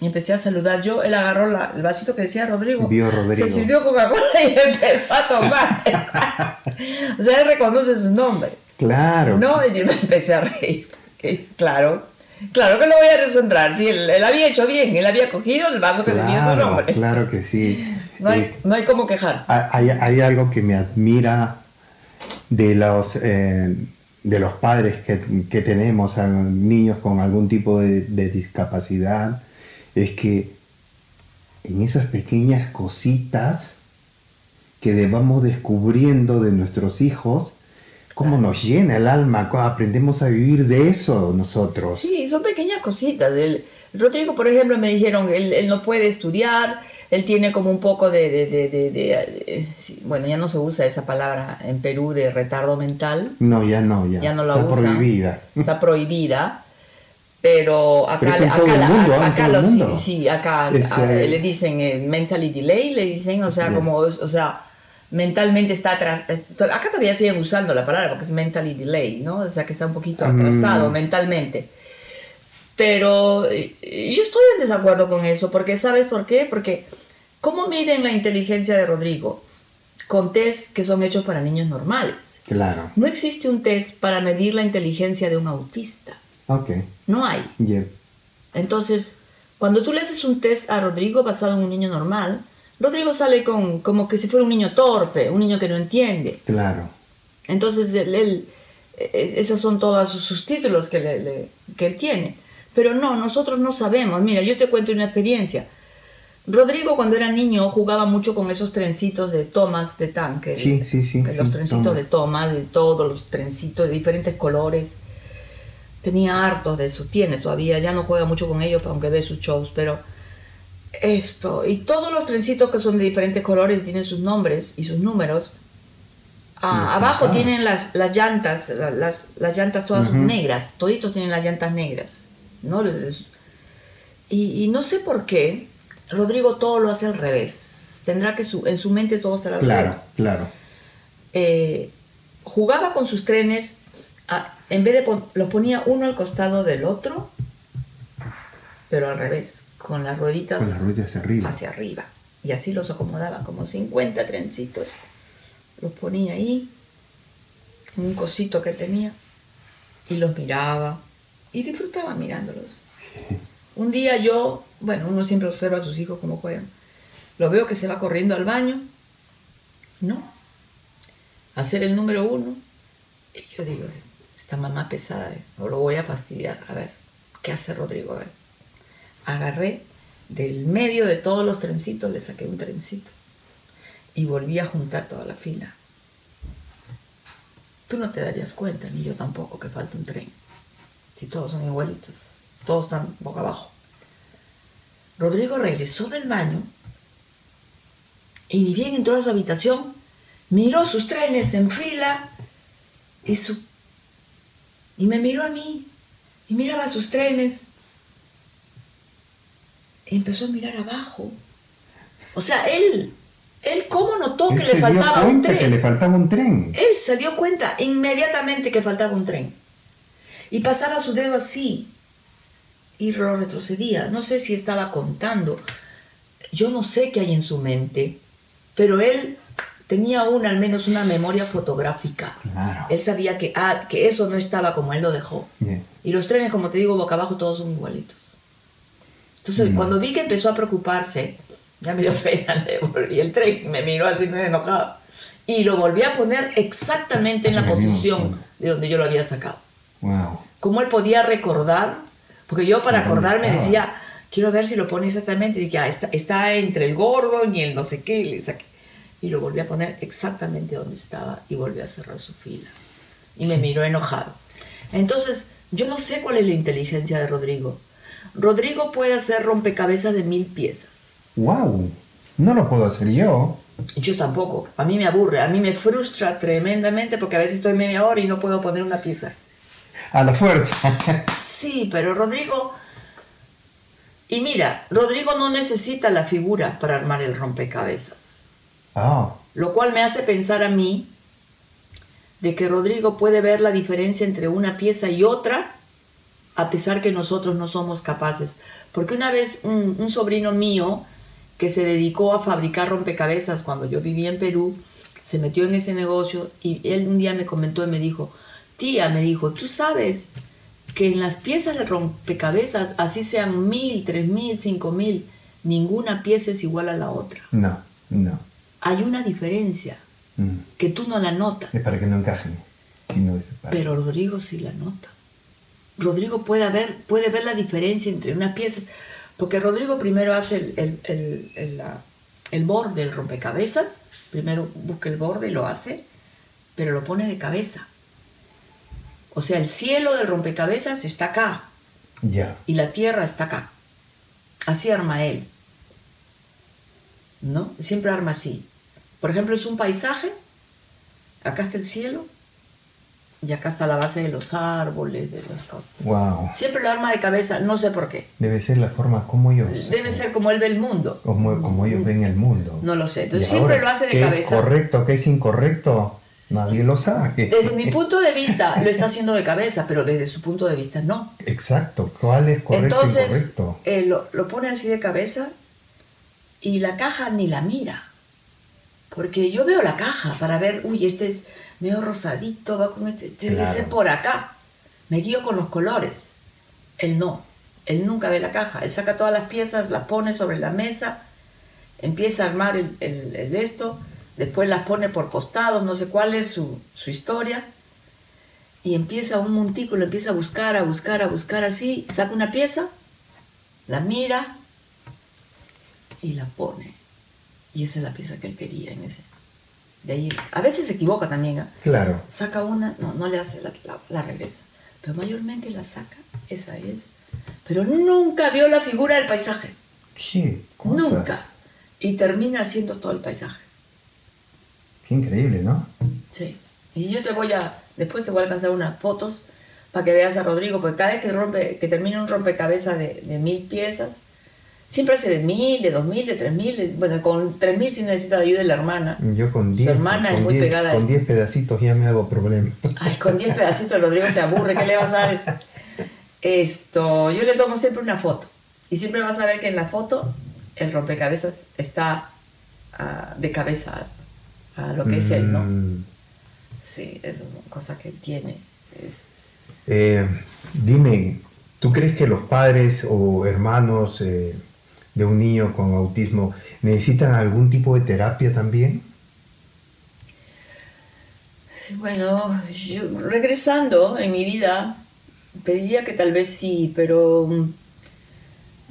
y empecé a saludar yo, él agarró la- el vasito que decía Rodrigo, Vio Rodrigo. se sirvió Coca-Cola y [LAUGHS] empezó a tomar. [LAUGHS] o sea, él reconoce su nombre. Claro. No, y yo me empecé a reír. porque, claro, claro que lo voy a deshonrar. Sí, él, él había hecho bien, él había cogido el vaso que tenía su Claro, nombre. claro que sí. No, hay, Es- no hay cómo quejarse. hay, hay algo que me admira de los, eh, de los padres que, que tenemos a niños con algún tipo de, de discapacidad, es que en esas pequeñas cositas que vamos descubriendo de nuestros hijos, cómo nos llena el alma, aprendemos a vivir de eso nosotros. Sí, son pequeñas cositas. El, Rodrigo, por ejemplo, me dijeron, él, él no puede estudiar, él tiene como un poco de, de- de- de- de- eh, bueno, ya no se usa esa palabra en Perú de retardo mental, No, ya no, ya. ya no la Está usan, prohibida. está prohibida, pero acá, Pero acá, el sí, acá Es, a- eh, le dicen eh, mentally delay, le dicen, o sea, como, o sea, mentalmente está atrás, eh, acá todavía siguen usando la palabra porque es mentally delay, ¿no? O sea, que está un poquito Mm. atrasado mentalmente. Pero yo estoy en desacuerdo con eso, porque ¿sabes por qué? Porque ¿cómo miden la inteligencia de Rodrigo? Con test que son hechos para niños normales. Claro. No existe un test para medir la inteligencia de un autista. Ok. No hay. Yeah. Entonces, cuando tú le haces un test a Rodrigo basado en un niño normal, Rodrigo sale con como que si fuera un niño torpe, un niño que no entiende. Claro. Entonces, él, él- eh, esos son todos sus, sus títulos que, le- le- que él tiene. Pero no, nosotros no sabemos. Mira, yo te cuento una experiencia. Rodrigo cuando era niño jugaba mucho con esos trencitos de tomas de tanque. Sí, sí, sí, Los sí, trencitos Thomas. de tomas, de todos los trencitos de diferentes colores. Tenía hartos de eso, tiene todavía, ya no juega mucho con ellos aunque ve sus shows, pero esto, y todos los trencitos que son de diferentes colores y tienen sus nombres y sus números, ah, abajo tienen las, las llantas, la- las, las llantas todas negras, toditos tienen las llantas negras, ¿no? Y, y no sé por qué, Rodrigo todo lo hace al revés, tendrá que su, en su mente todo estará al Claro, revés claro. eh, jugaba con sus trenes, a- en vez de pon- los ponía uno al costado del otro, pero al revés, con las rueditas Con las ruedas hacia arriba. hacia arriba. Y así los acomodaba, como 50 trencitos. Los ponía ahí, en un cosito que tenía, y los miraba, y disfrutaba mirándolos. Un día yo, bueno, uno siempre observa a sus hijos cómo juegan. Lo veo que se va corriendo al baño. No. Hacer el número uno. Y yo digo, esta mamá pesada, eh, no lo voy a fastidiar. A ver, ¿qué hace Rodrigo? A ver. Agarré del medio de todos los trencitos, le saqué un trencito. Y volví a juntar toda la fila. Tú no te darías cuenta, ni yo tampoco, que falta un tren. Si todos son igualitos, todos están boca abajo. Rodrigo regresó del baño y ni bien entró a su habitación, miró sus trenes en fila y, su... y me miró a mí y miraba sus trenes y empezó a mirar abajo. O sea, él, él cómo notó que Él le se dio faltaba un cuenta tren. que le faltaba un tren. Él se dio cuenta inmediatamente que faltaba un tren. Y pasaba su dedo así. Y lo retrocedía. No sé si estaba contando. Yo no sé qué hay en su mente. Pero él tenía una, al menos una memoria fotográfica. Claro. Él sabía que, ah, que eso no estaba como él lo dejó. Bien. Y los trenes, como te digo, boca abajo todos son igualitos. Entonces, cuando vi que empezó a preocuparse, ya me dio [LAUGHS] pena, le volví el tren, me miró así, me enojado. Y lo volví a poner exactamente en la posición de donde yo lo había sacado. Wow. Cómo él podía recordar, porque yo para ¿Dónde acordarme decía, quiero ver si lo pone exactamente. Y dije, ah, está, está entre el gordo y el no sé qué. Y, le saqué. y lo volví a poner exactamente donde estaba y volví a cerrar su fila. Y me miró enojado. Entonces, yo no sé cuál es la inteligencia de Rodrigo. Rodrigo puede hacer rompecabezas de mil piezas. ¡Wow! No lo puedo hacer yo. Yo tampoco. A mí me aburre, a mí me frustra tremendamente porque a veces estoy media hora y no puedo poner una pieza. A la fuerza. Sí, pero Rodrigo... Y mira, Rodrigo no necesita la figura para armar el rompecabezas. Ah, Lo cual me hace pensar a mí de que Rodrigo puede ver la diferencia entre una pieza y otra a pesar que nosotros no somos capaces. Porque una vez un, un sobrino mío que se dedicó a fabricar rompecabezas cuando yo vivía en Perú, se metió en ese negocio y él un día me comentó y me dijo, tía, me dijo, tú sabes que en las piezas de rompecabezas, así sean mil, tres mil, cinco mil, ninguna pieza es igual a la otra. no, no. Hay una diferencia Mm. que tú no la notas, Es para que no encajen. Si no pero Rodrigo sí la nota. Rodrigo puede ver, puede ver la diferencia entre unas piezas, porque Rodrigo primero hace el, el, el- el- la- el borde del rompecabezas, primero busca el borde y lo hace, pero lo pone de cabeza. O sea, el cielo del rompecabezas está acá Ya. y la tierra está acá. Así arma él. ¿No? Siempre arma así. Por ejemplo, es un paisaje, acá está el cielo y acá está la base de los árboles, de las cosas. Wow. Siempre lo arma de cabeza, no sé por qué. Debe ser la forma como ellos. Debe ser como él ve el mundo. Como, como ellos ven el mundo. No lo sé. Entonces siempre ahora, lo hace de ¿qué cabeza. es correcto, qué es incorrecto? Nadie lo sabe. Desde mi [LAUGHS] punto de vista lo está haciendo de cabeza, pero desde su punto de vista no. Exacto. ¿Cuál es correcto Entonces incorrecto? eh, lo, lo pone así de cabeza y la caja ni la mira. Porque yo veo la caja para ver, uy, este es medio rosadito, va con este, este debe Claro. ser por acá. Me guío con los colores. Él no. Él nunca ve la caja. Él saca todas las piezas, las pone sobre la mesa, empieza a armar el, el- el esto, después las pone por costados, no sé cuál es su, su historia, y empieza un montículo, empieza a buscar, a buscar, a buscar así, saca una pieza, la mira y la pone. Y esa es la pieza que él quería en ese. De ahí, a veces se equivoca también, ¿ah? Claro. saca una, no, no le hace, la, la- la regresa. Pero mayormente la saca, esa es. Pero nunca vio la figura del paisaje. ¿Qué cosas? Nunca. Y termina haciendo todo el paisaje. Qué increíble, ¿no? Sí. Y yo te voy a, después te voy a alcanzar unas fotos para que veas a Rodrigo, porque cada vez que, rompe, que termina un rompecabezas de, de mil piezas, siempre hace de mil, de dos mil, de tres mil. Bueno, con tres mil sí necesita la ayuda de la hermana. Yo con Su 10 hermana es muy 10 pegada con. 10 pedacitos ya me hago problema. Ay, con 10 pedacitos Rodrigo se aburre, ¿qué le vas a dar eso? Esto, yo le tomo siempre una foto. Y siempre vas a ver que en la foto el rompecabezas está ah, de cabeza a, lo que es él, ¿no? Mm, Sí, esas son cosas que él tiene. Eh, dime, ¿tú crees que los padres o hermanos eh, de un niño con autismo necesitan algún tipo de terapia también? Bueno, yo- regresando en mi vida, pediría que tal vez sí, pero mm,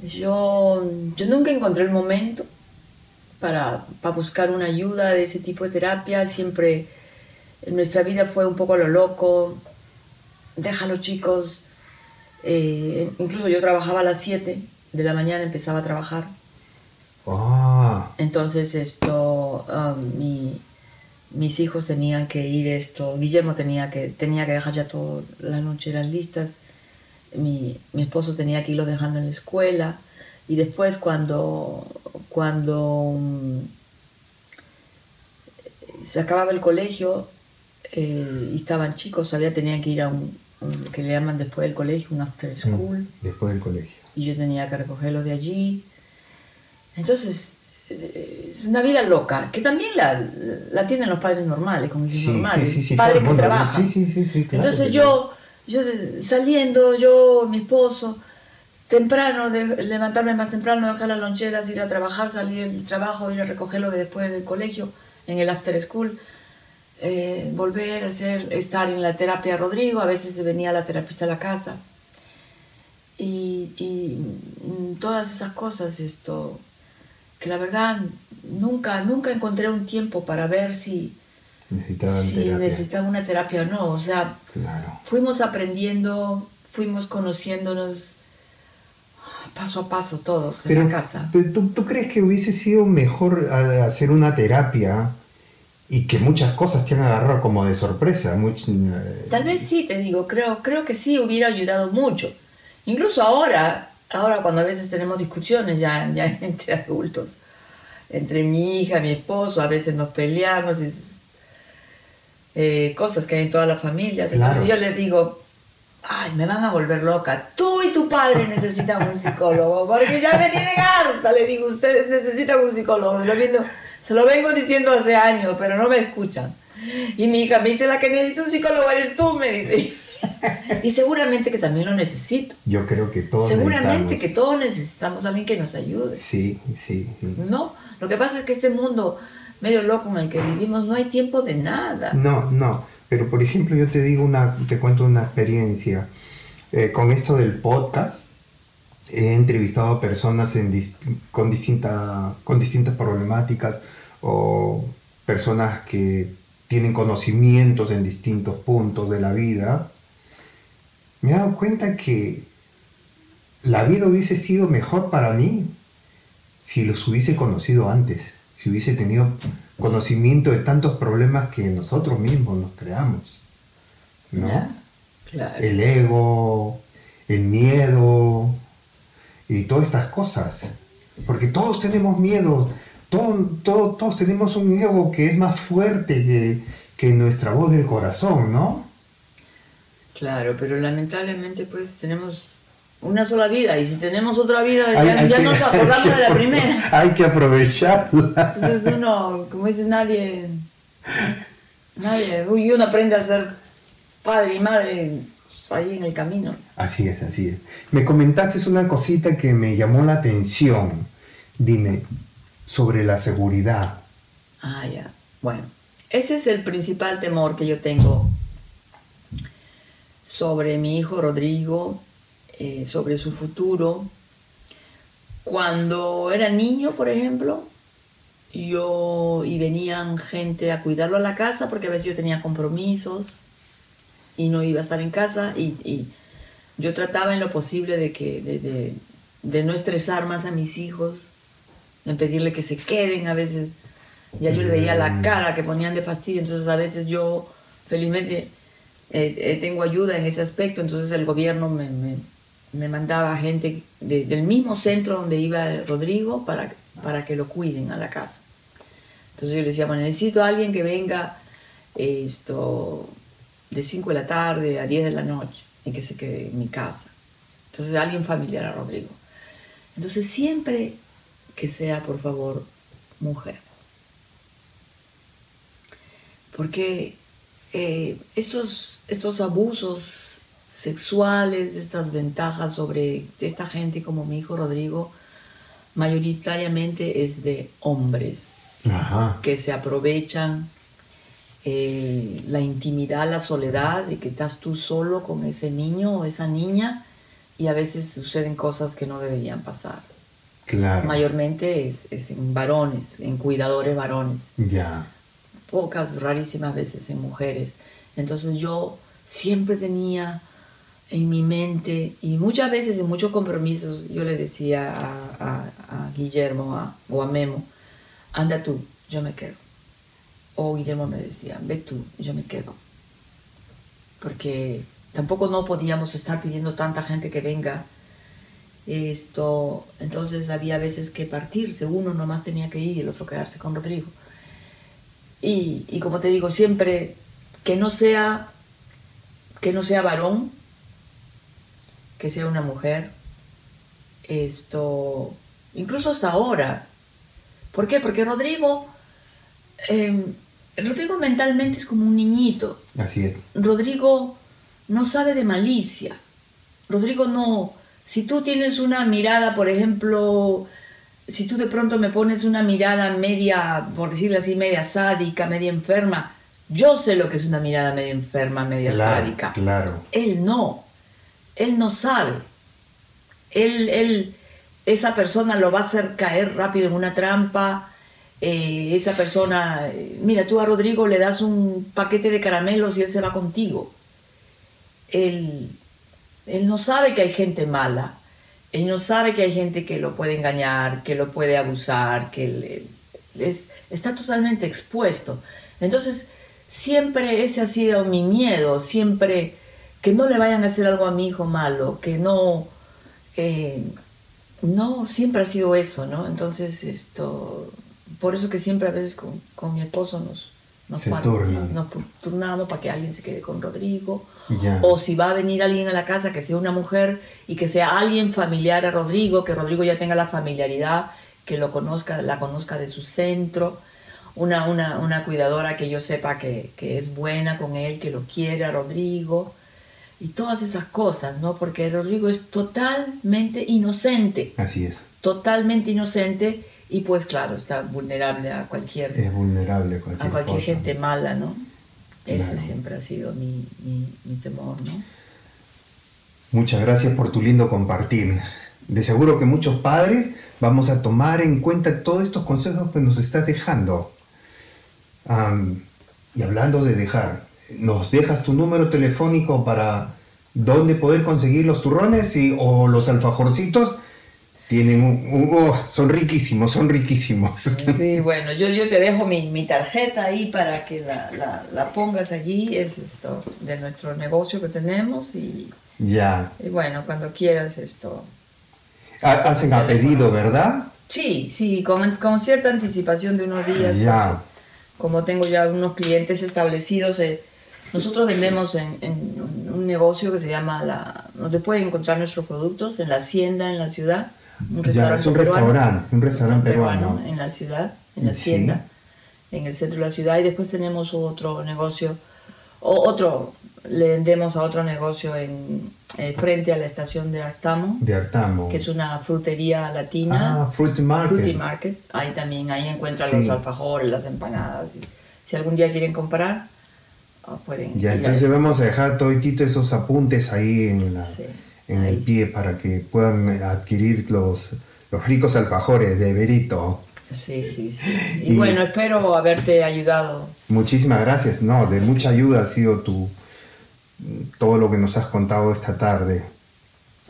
yo, yo nunca encontré el momento para, para buscar una ayuda de ese tipo de terapia. Siempre en nuestra vida fue un poco a lo loco, déjalo chicos. Eh, incluso yo trabajaba a las 7 de la mañana, empezaba a trabajar. Ah, Entonces esto, um, mi- mis hijos tenían que ir esto, Guillermo tenía que, tenía que dejar ya todas las loncheras listas, mi, mi esposo tenía que irlo dejando en la escuela y después cuando, cuando mm, se acababa el colegio eh, y estaban chicos, todavía tenían que ir a un, un- que le llaman después del colegio, un after school después del colegio. y yo tenía que recogerlo de allí. Entonces, eh, es una vida loca, que también la, la tienen los padres normales, como hijos Sí, normales, sí, sí, sí, padres que trabajan. sí, sí, sí, sí, claro Entonces yo, yo saliendo, yo, mi esposo, temprano, de, levantarme más temprano, dejar las loncheras, ir a trabajar, salir del trabajo, ir a recogerlo de después del colegio, en el after school, eh, volver a hacer, estar en la terapia Rodrigo, a veces venía la terapista a la casa. Y, y, mm, todas esas cosas, esto, que la verdad nunca, nunca encontré un tiempo para ver si, Necesitaban si terapia. necesitaba una terapia o no. O sea, Claro. fuimos aprendiendo, fuimos conociéndonos. Paso a paso todos Pero, en la casa. pero ¿tú, tú crees que hubiese sido mejor hacer una terapia y que muchas cosas te han agarrado como de sorpresa? much- eh, Tal vez sí, te digo, creo, creo que sí hubiera ayudado mucho. Incluso ahora, ahora cuando a veces tenemos discusiones ya, ya [LAUGHS] entre adultos, entre mi hija, mi esposo, a veces nos peleamos, y, eh, cosas que hay en todas las familias. Entonces Claro. yo les digo, ay, me van a volver loca. Tú y tu padre necesitan un psicólogo, porque ya me tienen harta. Le digo, ustedes necesitan un psicólogo. Se lo, viendo- se lo vengo diciendo hace años, pero no me escuchan. Y mi hija me dice, la que necesita un psicólogo eres tú, me dice. Y seguramente que también lo necesito. Yo creo que todos Seguramente que todos necesitamos a alguien que nos ayude. Sí, sí, sí. No, lo que pasa es que este mundo medio loco en el que vivimos no hay tiempo de nada. No, no. Pero por ejemplo, yo te digo una, te cuento una experiencia. Eh, con esto del podcast, he entrevistado a personas con, con distintas problemáticas o personas que tienen conocimientos en distintos puntos de la vida. Me he dado cuenta que la vida hubiese sido mejor para mí si los hubiese conocido antes, si hubiese tenido conocimiento de tantos problemas que nosotros mismos nos creamos. ¿no? Claro. El ego, el miedo y todas estas cosas. Porque todos tenemos miedo, todo, todo- todos tenemos un ego que es más fuerte que, que nuestra voz del corazón, ¿no? Claro, pero lamentablemente pues tenemos una sola vida y si tenemos otra vida Hay- ya, hay ya que- nos [LAUGHS] acordamos que de la primera. [LAUGHS] Hay que aprovecharla. Entonces uno, como dice nadie, nadie, y uno aprende a ser padre y madre ahí en el camino. Así es, así es. Me comentaste una cosita que me llamó la atención. Dime, sobre la seguridad. Ah, ya. Bueno, ese es el principal temor que yo tengo sobre mi hijo Rodrigo, eh, sobre su futuro. Cuando era niño, por ejemplo, yo y venían gente a cuidarlo a la casa porque a veces yo tenía compromisos y no iba a estar en casa y, y yo trataba en lo posible de que de, de- de no estresar más a mis hijos, en pedirle que se queden a veces. Ya yo le veía la Mm. cara que ponían de fastidio, entonces a veces yo felizmente eh, eh, tengo ayuda en ese aspecto, entonces el gobierno me, me- me mandaba gente de- del mismo centro donde iba Rodrigo para, para que lo cuiden a la casa. Entonces yo le decía, bueno, necesito a alguien que venga esto de 5 de la tarde a 10 de la noche y que se quede en mi casa. Entonces alguien familiar a Rodrigo. Entonces siempre que sea, por favor, mujer. Porque eh, estos, estos abusos sexuales, estas ventajas sobre esta gente como mi hijo Rodrigo, mayoritariamente es de hombres Ajá. que se aprovechan eh, la intimidad, la soledad, de que estás tú solo con ese niño o esa niña y a veces suceden cosas que no deberían pasar. Claro. Mayormente es, es en varones, en cuidadores varones, Ya. pocas, rarísimas veces en mujeres. Entonces yo siempre tenía en mi mente y muchas veces en muchos compromisos yo le decía a, a- a Guillermo a- o a Memo, anda tú, yo me quedo. O Guillermo me decía, ve tú, yo me quedo. Porque tampoco no podíamos estar pidiendo tanta gente que venga. Esto, entonces había veces que partirse, uno nomás tenía que ir y el otro quedarse con Rodrigo. Y, y como te digo, siempre que no sea que no sea varón, que sea una mujer. Esto, incluso hasta ahora. ¿Por qué? Porque Rodrigo, eh, Rodrigo mentalmente es como un niñito. Así es. Rodrigo no sabe de malicia. Rodrigo no, si tú tienes una mirada, por ejemplo, si tú de pronto me pones una mirada media, por decirlo así, media sádica, media enferma, yo sé lo que es una mirada media enferma, media Claro, sádica. claro. Él no, él no sabe. Él, él, esa persona lo va a hacer caer rápido en una trampa. eh, esa persona, eh, mira, tú a Rodrigo le das un paquete de caramelos y él se va contigo. Él, él no sabe que hay gente mala. y no sabe que hay gente que lo puede engañar, que lo puede abusar, que es, está totalmente expuesto. Entonces, siempre ese ha sido mi miedo, siempre que no le vayan a hacer algo a mi hijo malo, que no, eh, no, siempre ha sido eso, ¿no? Entonces, esto, por eso que siempre a veces con, con mi esposo nos, nos, nos turnamos para que alguien se quede con Rodrigo, o si va a venir alguien a la casa que sea una mujer y que sea alguien familiar a Rodrigo, que Rodrigo ya tenga la familiaridad, que lo conozca, la conozca de su centro, una, una, una cuidadora que yo sepa que, que es buena con él, que lo quiere a Rodrigo y todas esas cosas, ¿no? Porque Rodrigo es totalmente inocente. Así es. Totalmente inocente y pues claro, está vulnerable a cualquier... Es vulnerable a cualquier, a cualquier gente mala, ¿no? Ese siempre ha sido mi, mi, temor, ¿no? Muchas gracias por tu lindo compartir. De seguro que muchos padres vamos a tomar en cuenta todos estos consejos que nos estás dejando. y hablando de dejar, ¿nos dejas tu número telefónico para dónde poder conseguir los turrones y, o los alfajorcitos? Tienen un, oh, son riquísimos, son riquísimos. Sí, bueno, yo, yo te dejo mi, mi tarjeta ahí para que la, la, pongas allí. Es esto de nuestro negocio que tenemos y, ya. y bueno, cuando quieras esto. Hacen a pedido, ¿verdad? Sí, sí, con, con, cierta anticipación de unos días. Ya. Como tengo ya unos clientes establecidos, eh, nosotros vendemos en, en, un negocio que se llama la, donde pueden encontrar nuestros productos en la hacienda en la ciudad un restaurante, un, restaurante un restaurante peruano, en la ciudad, en la hacienda, en el centro de la ciudad. Y después tenemos otro negocio, o otro, le vendemos a otro negocio en eh, frente a la estación de Artamo, de Artamo, que es una frutería latina, ah, Fruity Market, Fruity Market, ahí también, ahí encuentran los alfajores, las empanadas, y si algún día quieren comprar, ah, pueden. Ya, entonces vamos a dejar todo esos apuntes ahí en la en el pie para que puedan adquirir los, los ricos alfajores de Berito. Sí, sí, sí. [LAUGHS] Y, bueno, espero haberte ayudado. Muchísimas gracias, no, de mucha ayuda ha sido tu, todo lo que nos has contado esta tarde.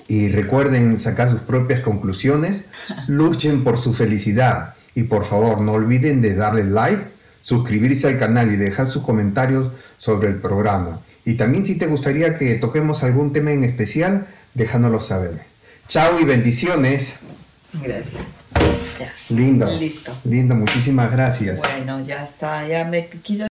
Y recuerden sacar sus propias conclusiones, luchen por su felicidad y por favor no olviden de darle like, suscribirse al canal y dejar sus comentarios sobre el programa. Y también si te gustaría que toquemos algún tema en especial, déjanoslo saber. Chao y bendiciones. Gracias. Lindo. Listo. Lindo, muchísimas gracias. Bueno, ya está, ya me quito